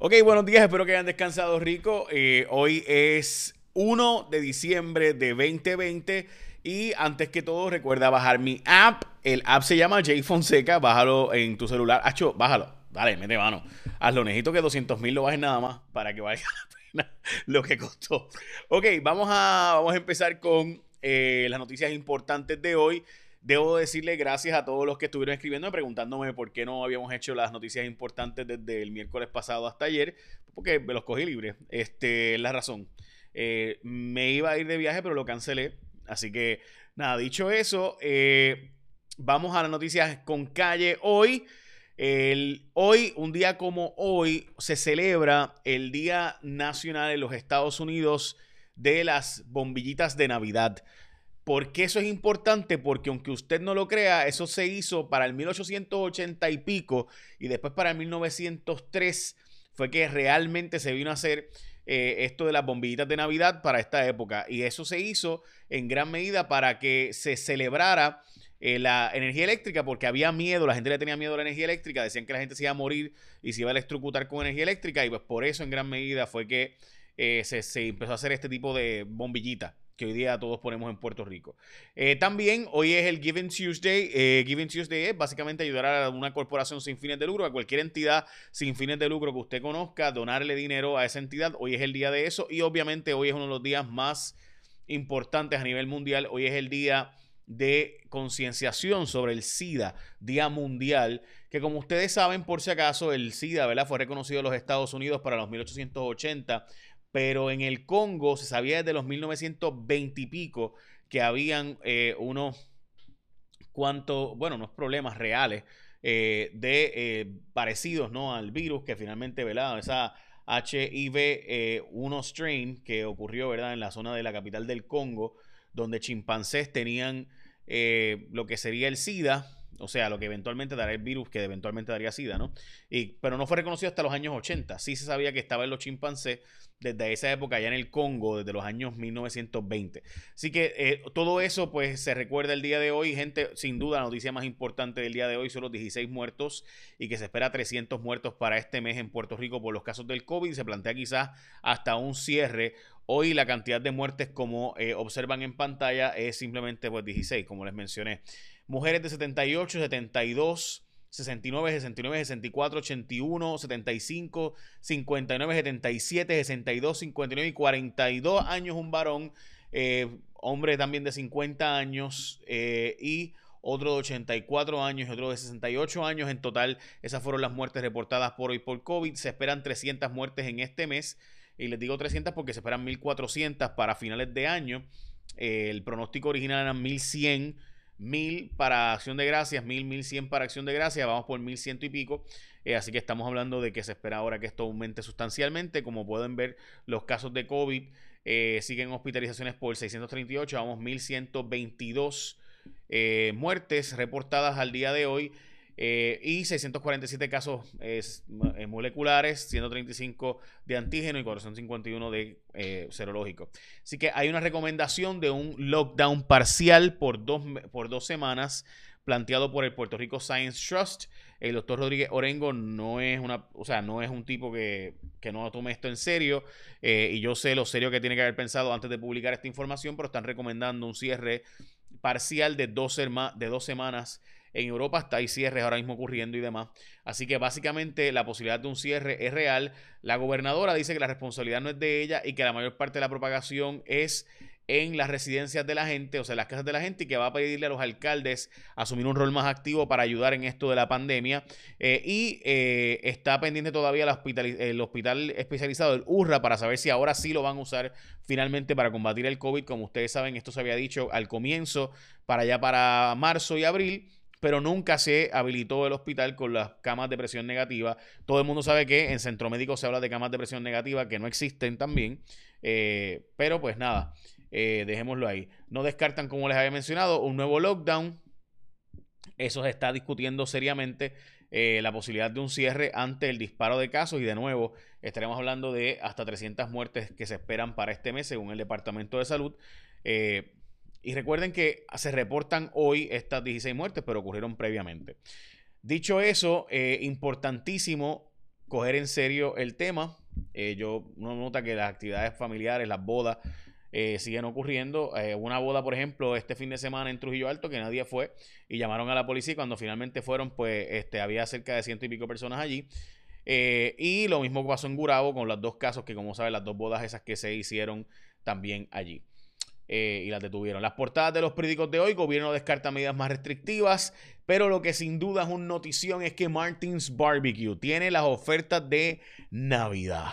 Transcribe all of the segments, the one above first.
Ok, buenos días, espero que hayan descansado rico. Eh, hoy es 1 de diciembre de 2020 y antes que todo recuerda bajar mi app. El app se llama J Fonseca, bájalo en tu celular. Hacho, bájalo, dale, mete mano. Hazlo, necesito que 200 mil lo bajes nada más para que valga la pena lo que costó. Ok, vamos a, vamos a empezar con eh, las noticias importantes de hoy. Debo decirle gracias a todos los que estuvieron escribiendo preguntándome por qué no habíamos hecho las noticias importantes desde el miércoles pasado hasta ayer, porque me los cogí libre. Este es la razón. Eh, me iba a ir de viaje, pero lo cancelé. Así que, nada, dicho eso, eh, vamos a las noticias con calle hoy. El, hoy, un día como hoy, se celebra el Día Nacional en los Estados Unidos de las bombillitas de Navidad. ¿Por qué eso es importante? Porque aunque usted no lo crea, eso se hizo para el 1880 y pico y después para el 1903 fue que realmente se vino a hacer eh, esto de las bombillitas de Navidad para esta época. Y eso se hizo en gran medida para que se celebrara eh, la energía eléctrica porque había miedo, la gente le tenía miedo a la energía eléctrica, decían que la gente se iba a morir y se iba a electrocutar con energía eléctrica y pues por eso en gran medida fue que eh, se, se empezó a hacer este tipo de bombillita que hoy día todos ponemos en Puerto Rico. Eh, también hoy es el Giving Tuesday. Eh, Giving Tuesday es básicamente ayudar a una corporación sin fines de lucro, a cualquier entidad sin fines de lucro que usted conozca, donarle dinero a esa entidad. Hoy es el día de eso y obviamente hoy es uno de los días más importantes a nivel mundial. Hoy es el día de concienciación sobre el SIDA, Día Mundial, que como ustedes saben, por si acaso, el SIDA ¿verdad? fue reconocido en los Estados Unidos para los 1880 pero en el Congo se sabía desde los 1920 y pico que habían eh, unos cuantos, bueno, unos problemas reales eh, de eh, parecidos ¿no? al virus que finalmente, ¿verdad? Esa HIV-1 strain que ocurrió, ¿verdad? En la zona de la capital del Congo, donde chimpancés tenían lo que sería el SIDA, o sea, lo que eventualmente dará el virus que eventualmente daría SIDA, ¿no? Y, pero no fue reconocido hasta los años 80. Sí se sabía que estaba en los chimpancés desde esa época, allá en el Congo, desde los años 1920. Así que eh, todo eso, pues, se recuerda el día de hoy. Gente, sin duda, la noticia más importante del día de hoy son los 16 muertos y que se espera 300 muertos para este mes en Puerto Rico por los casos del COVID. Se plantea quizás hasta un cierre Hoy la cantidad de muertes, como eh, observan en pantalla, es simplemente pues, 16, como les mencioné. Mujeres de 78, 72, 69, 69, 64, 81, 75, 59, 77, 62, 59 y 42 años un varón, eh, hombre también de 50 años eh, y otro de 84 años y otro de 68 años. En total, esas fueron las muertes reportadas por hoy por COVID. Se esperan 300 muertes en este mes. Y les digo 300 porque se esperan 1400 para finales de año. Eh, el pronóstico original era 1100, 1000 para acción de gracias, 1000, 1100 para acción de gracias. Vamos por 1100 y pico. Eh, así que estamos hablando de que se espera ahora que esto aumente sustancialmente. Como pueden ver, los casos de COVID eh, siguen hospitalizaciones por 638. Vamos 1122 muertes reportadas al día de hoy. Eh, y 647 casos eh, moleculares, 135 de antígeno y 451 de eh, serológico. Así que hay una recomendación de un lockdown parcial por dos, por dos semanas planteado por el Puerto Rico Science Trust. El doctor Rodríguez Orengo no es una, o sea, no es un tipo que, que no tome esto en serio. y yo sé lo serio que tiene que haber pensado antes de publicar esta información, pero están recomendando un cierre parcial de dos, de dos semanas en Europa está hay cierres ahora mismo ocurriendo y demás. Así que básicamente la posibilidad de un cierre es real. La gobernadora dice que la responsabilidad no es de ella y que la mayor parte de la propagación es en las residencias de la gente, o sea, en las casas de la gente, y que va a pedirle a los alcaldes asumir un rol más activo para ayudar en esto de la pandemia. Eh, y eh, está pendiente todavía el hospital, el hospital especializado, el URRA, para saber si ahora sí lo van a usar finalmente para combatir el COVID. Como ustedes saben, esto se había dicho al comienzo, para allá para marzo y abril pero nunca se habilitó el hospital con las camas de presión negativa. Todo el mundo sabe que en centro médico se habla de camas de presión negativa que no existen también, eh, pero pues nada, eh, dejémoslo ahí. No descartan, como les había mencionado, un nuevo lockdown. Eso se está discutiendo seriamente. Eh, la posibilidad de un cierre ante el disparo de casos y de nuevo estaremos hablando de hasta 300 muertes que se esperan para este mes según el Departamento de Salud. Y recuerden que se reportan hoy estas 16 muertes, pero ocurrieron previamente. Dicho eso, eh, importantísimo coger en serio el tema. Eh, yo uno nota que las actividades familiares, las bodas, eh, siguen ocurriendo. Eh, una boda, por ejemplo, este fin de semana en Trujillo Alto, que nadie fue, y llamaron a la policía y cuando finalmente fueron, pues este, había cerca de ciento y pico personas allí. y lo mismo pasó en Gurabo con los dos casos que, como saben, las dos bodas esas que se hicieron también allí. Y las detuvieron. Las portadas de los periódicos de hoy, gobierno descarta medidas más restrictivas, pero lo que sin duda es una notición es que Martins Barbecue tiene las ofertas de Navidad.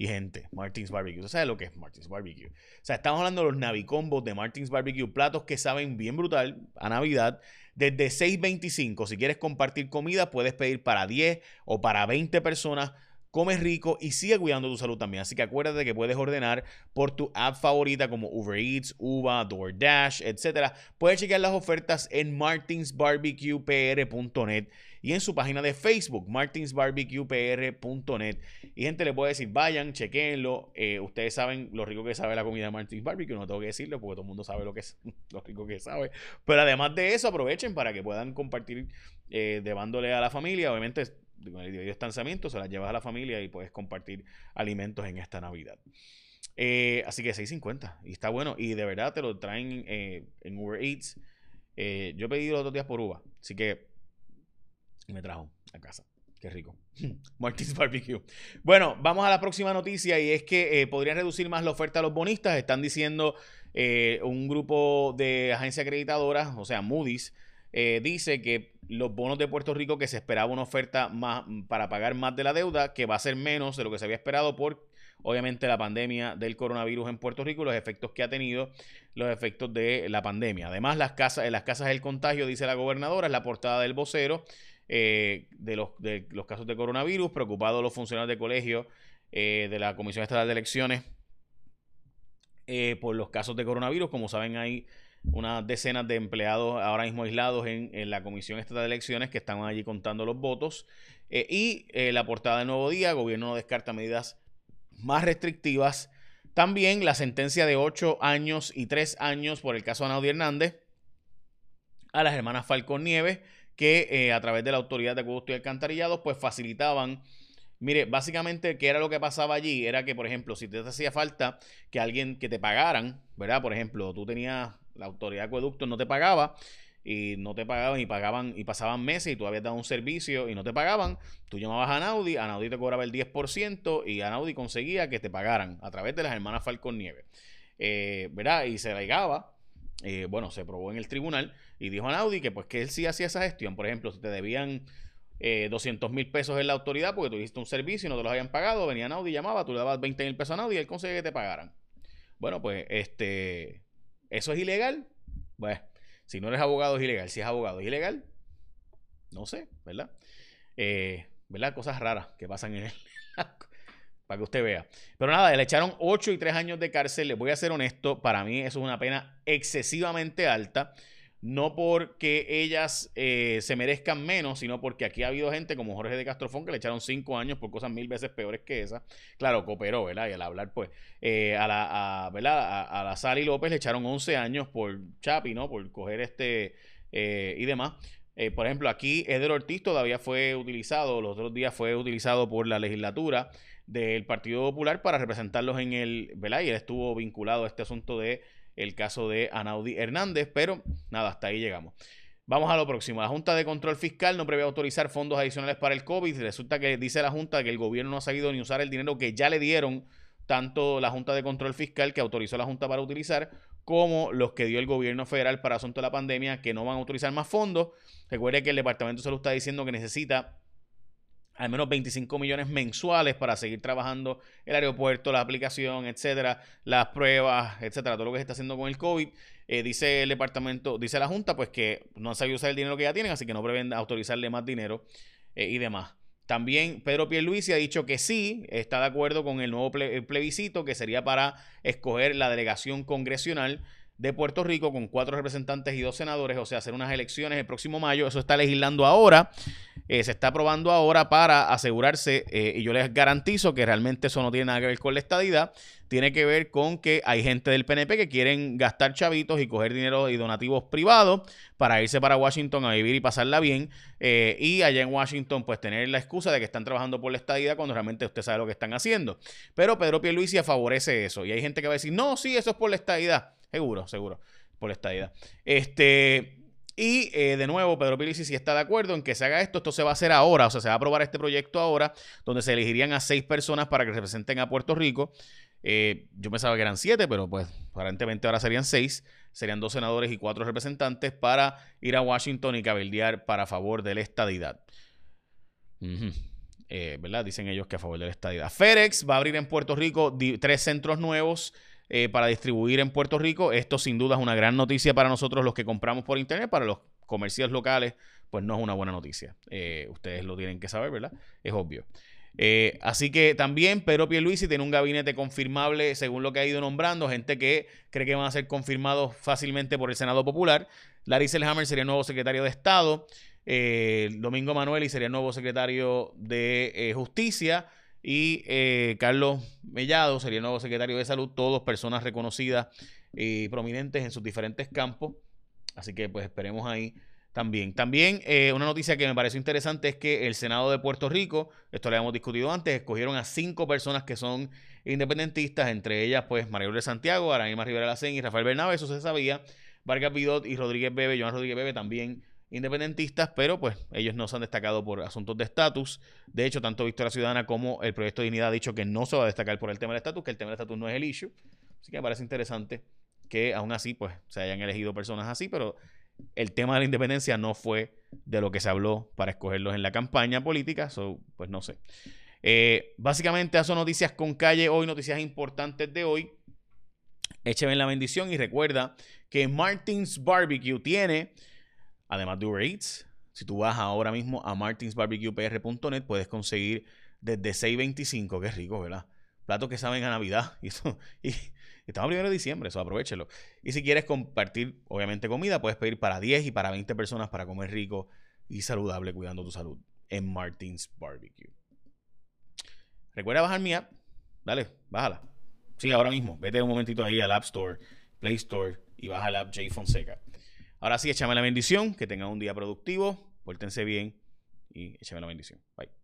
Y gente, Martins Barbecue. ¿Usted sabe lo que es Martins Barbecue? O sea, estamos hablando de los Navicombos de Martins Barbecue, platos que saben bien brutal a Navidad. Desde 6.25, si quieres compartir comida, puedes pedir para 10 o para 20 personas come rico y sigue cuidando tu salud también. Así que acuérdate que puedes ordenar por tu app favorita como Uber Eats, Uva, DoorDash, etc. Puedes chequear las ofertas en martinsbarbecuepr.net y en su página de Facebook, martinsbarbecuepr.net. Y gente le puede decir, vayan, chequenlo. Eh, ustedes saben lo rico que sabe la comida de Martins Barbecue, no tengo que decirlo porque todo el mundo sabe lo que es, lo rico que sabe. Pero además de eso, aprovechen para que puedan compartir eh, a la familia. Obviamente el distanciamiento, se las llevas a la familia y puedes compartir alimentos en esta Navidad. Eh, así que 6.50 y está bueno y de verdad te lo traen eh, en Uber Eats. Eh, yo pedido los otros días por uva, así que me trajo a casa. Qué rico. Martins Barbecue. Bueno, vamos a la próxima noticia y es que podrían reducir más la oferta a los bonistas. Están diciendo un grupo de agencias acreditadoras, o sea, Moody's, dice que los bonos de Puerto Rico que se esperaba una oferta más para pagar más de la deuda, que va a ser menos de lo que se había esperado por obviamente la pandemia del coronavirus en Puerto Rico y los efectos que ha tenido los efectos de la pandemia. Además, las casas, en las casas del contagio, dice la gobernadora, es la portada del vocero eh, de, los, de los casos de coronavirus, preocupados los funcionarios de colegio eh, de la Comisión Estatal de Elecciones eh, por los casos de coronavirus. Como saben, hay unas decenas de empleados ahora mismo aislados en, la Comisión Estatal de Elecciones que están allí contando los votos. Eh, y eh, la portada del Nuevo Día, gobierno no descarta medidas más restrictivas. También la sentencia de 8 años y 3 años por el caso de Anaudi Hernández a las hermanas Falcón Nieves, que eh, a través de la Autoridad de Acueducto y Alcantarillados, pues facilitaban Mire, básicamente, ¿qué era lo que pasaba allí? Era que, por ejemplo, si te hacía falta que alguien que te pagaran, ¿verdad? Por ejemplo, tú tenías la autoridad de acueducto no te pagaba y no te pagaban y pagaban y pasaban meses y tú habías dado un servicio y no te pagaban, tú llamabas a Naudi, a Naudi te cobraba el 10% y a Naudi conseguía que te pagaran a través de las hermanas Falcón Nieve. Eh, ¿Verdad? Y se alegaba, eh, bueno, se probó en el tribunal y dijo a Naudi que pues que él sí hacía esa gestión. Por ejemplo, si te debían 200 eh, mil pesos en la autoridad porque tuviste un servicio y no te los habían pagado, venía Naudi, llamaba, tú le dabas 20 mil pesos a Naudi y él conseguía que te pagaran. Bueno, pues este ¿Eso es ilegal? Bueno, si no eres abogado es ilegal. Si es abogado es ilegal, no sé, ¿verdad? Eh, ¿Verdad? Cosas raras que pasan en él. para que usted vea. Pero nada, le echaron 8 y 3 años de cárcel. Les voy a ser honesto, para mí eso es una pena excesivamente alta no porque ellas eh, se merezcan menos, sino porque aquí ha habido gente como Jorge de Castrofón que le echaron cinco años por cosas mil veces peores que esa. Claro, cooperó, ¿verdad? Y al hablar, pues, eh, a, la, ¿verdad? A, la Sally López le echaron 11 años por Chapi, ¿no? Por coger este eh, y demás. por ejemplo, aquí Eder Ortiz todavía fue utilizado, los otros días fue utilizado por la legislatura del Partido Popular para representarlos en el, ¿verdad? Y él estuvo vinculado a este asunto de el caso de Anaudi Hernández, pero nada, hasta ahí llegamos. Vamos a lo próximo. La Junta de Control Fiscal no prevé autorizar fondos adicionales para el COVID. Resulta que dice la Junta que el gobierno no ha sabido ni usar el dinero que ya le dieron tanto la Junta de Control Fiscal que autorizó la Junta para utilizar, como los que dio el gobierno federal para asunto de la pandemia, que no van a utilizar más fondos. Recuerde que el Departamento de Salud está diciendo que necesita al menos 25 millones mensuales para seguir trabajando el aeropuerto, la aplicación, etcétera, las pruebas, etcétera, todo lo que se está haciendo con el COVID. Eh, dice el departamento, dice la Junta, pues que no han sabido usar el dinero que ya tienen, así que no prevén autorizarle más dinero eh, y demás. También Pedro Pierluisi ha dicho que sí, está de acuerdo con el nuevo plebiscito que sería para escoger la delegación congresional de Puerto Rico con cuatro representantes y dos senadores, o sea, hacer unas elecciones el próximo mayo. Eso está legislando ahora, eh, se está aprobando ahora para asegurarse, eh, y yo les garantizo que realmente eso no tiene nada que ver con la estadidad, tiene que ver con que hay gente del PNP que quieren gastar chavitos y coger dinero y donativos privados para irse para Washington a vivir y pasarla bien. Eh, y allá en Washington, pues tener la excusa de que están trabajando por la estadía cuando realmente usted sabe lo que están haciendo. Pero Pedro Pierluisi favorece eso. Y hay gente que va a decir, no, sí, eso es por la estadidad. Seguro, seguro, por la estadidad. Este, y eh, de nuevo, Pedro Pilici sí está de acuerdo en que se haga esto. Esto se va a hacer ahora, o sea, se va a aprobar este proyecto ahora, donde se elegirían a seis personas para que representen a Puerto Rico. Eh, yo pensaba que eran siete, pero pues aparentemente ahora serían seis. Serían dos senadores y cuatro representantes para ir a Washington y cabildear para favor de la estadidad. Eh, ¿Verdad? Dicen ellos que a favor de la estadidad. FedEx va a abrir en Puerto Rico tres centros nuevos eh, para distribuir en Puerto Rico. Esto sin duda es una gran noticia para nosotros los que compramos por internet, para los comercios locales, pues no es una buena noticia. Eh, ustedes lo tienen que saber, ¿verdad? Es obvio. Eh, así que también Pedro Pierluisi tiene un gabinete confirmable según lo que ha ido nombrando, gente que cree que van a ser confirmados fácilmente por el Senado Popular. Larry Selhammer sería el nuevo secretario de Estado. Domingo Manuel sería el nuevo secretario de Justicia y eh, Carlos Mellado sería el nuevo secretario de salud, todos personas reconocidas y prominentes en sus diferentes campos. Así que pues esperemos ahí también. También eh, una noticia que me pareció interesante es que el Senado de Puerto Rico, esto lo habíamos discutido antes, escogieron a cinco personas que son independentistas, entre ellas pues María de Santiago, Araíma Rivera Lacén y Rafael Bernabe, eso se sabía. Vargas Pidot y Rodríguez Bebe, Joan Rodríguez Bebe también independentistas, pero pues ellos no se han destacado por asuntos de estatus. De hecho, tanto Victoria Ciudadana como el Proyecto de Dignidad ha dicho que no se va a destacar por el tema del estatus, que el tema del estatus no es el issue. Así que me parece interesante que aún así pues se hayan elegido personas así, pero el tema de la independencia no fue de lo que se habló para escogerlos en la campaña política, so, pues no sé. Eh, básicamente, eso noticias con calle hoy, noticias importantes de hoy. Écheme la bendición y recuerda que Martins Barbecue tiene Además de Uber Eats, si tú vas ahora mismo a martinsbarbecuepr.net, puedes conseguir desde 6.25, qué rico, ¿verdad? Platos que saben a Navidad. Y, eso, estamos a 1 de diciembre, eso aprovechelo. Y si quieres compartir, obviamente, comida, puedes pedir para 10 y para 20 personas para comer rico y saludable, cuidando tu salud en Martins Barbecue. Recuerda bajar mi app. Dale, bájala. Sí, ahora mismo. Vete un momentito ahí al App Store, Play Store y baja la app J Fonseca. Ahora sí, échame la bendición, que tengan un día productivo, pórtense bien y échame la bendición. Bye.